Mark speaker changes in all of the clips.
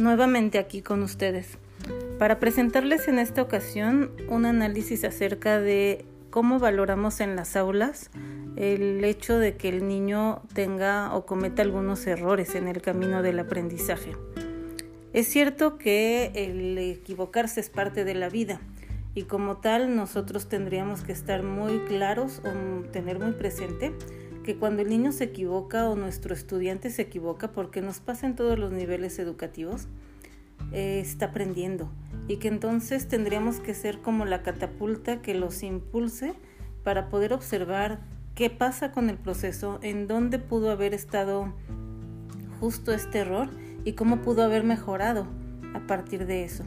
Speaker 1: nuevamente aquí con ustedes para presentarles en esta ocasión un análisis acerca de cómo valoramos en las aulas el hecho de que el niño tenga o cometa algunos errores en el camino del aprendizaje. Es cierto que el equivocarse es parte de la vida y como tal nosotros tendríamos que estar muy claros o tener muy presente que cuando el niño se equivoca o nuestro estudiante se equivoca, porque nos pasa en todos los niveles educativos, eh, está aprendiendo y que entonces tendríamos que ser como la catapulta que los impulse para poder observar qué pasa con el proceso, en dónde pudo haber estado justo este error y cómo pudo haber mejorado a partir de eso.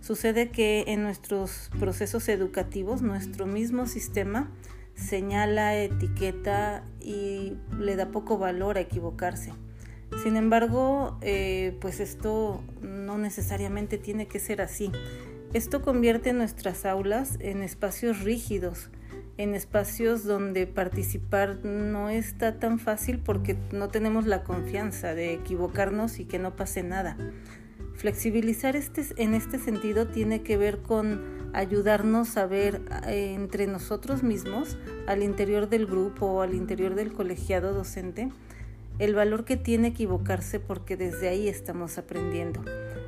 Speaker 1: Sucede que en nuestros procesos educativos, nuestro mismo sistema señala, etiqueta y le da poco valor a equivocarse. Sin embargo, eh, pues esto no necesariamente tiene que ser así. Esto convierte nuestras aulas en espacios rígidos, en espacios donde participar no está tan fácil porque no tenemos la confianza de equivocarnos y que no pase nada. Flexibilizar este, en este sentido tiene que ver con ayudarnos a ver eh, entre nosotros mismos, al interior del grupo o al interior del colegiado docente, el valor que tiene equivocarse porque desde ahí estamos aprendiendo.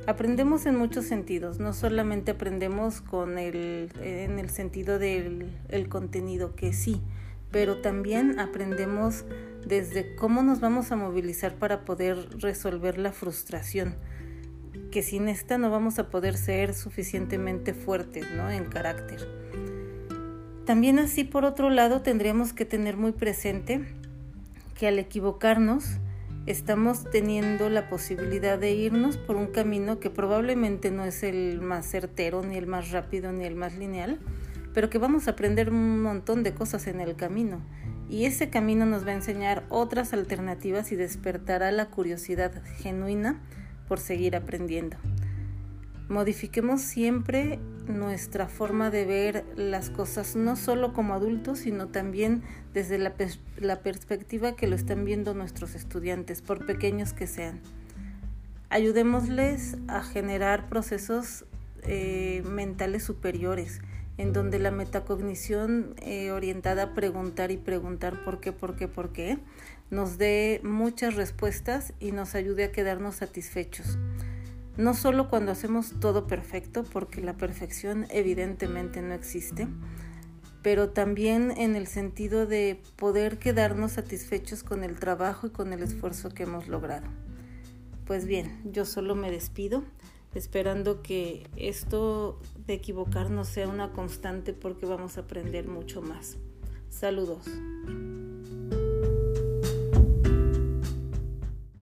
Speaker 1: Aprendemos en muchos sentidos, no solamente aprendemos con el, en el sentido del el contenido, que sí, pero también aprendemos desde cómo nos vamos a movilizar para poder resolver la frustración, que sin esta no vamos a poder ser suficientemente fuertes ¿no? en carácter. También así, por otro lado, tendríamos que tener muy presente que al equivocarnos estamos teniendo la posibilidad de irnos por un camino que probablemente no es el más certero, ni el más rápido, ni el más lineal, pero que vamos a aprender un montón de cosas en el camino. Y ese camino nos va a enseñar otras alternativas y despertará la curiosidad genuina por seguir aprendiendo. Modifiquemos siempre nuestra forma de ver las cosas, no solo como adultos, sino también desde la, perspectiva que lo están viendo nuestros estudiantes, por pequeños que sean. Ayudémosles a generar procesos eh, mentales superiores, en donde la metacognición eh, orientada a preguntar y preguntar por qué, por qué, por qué, nos dé muchas respuestas y nos ayude a quedarnos satisfechos no solo cuando hacemos todo perfecto, porque la perfección evidentemente no existe, pero también en el sentido de poder quedarnos satisfechos con el trabajo y con el esfuerzo que hemos logrado. Pues bien, yo solo me despido, esperando que esto de equivocarnos sea una constante porque vamos a aprender mucho más. Saludos.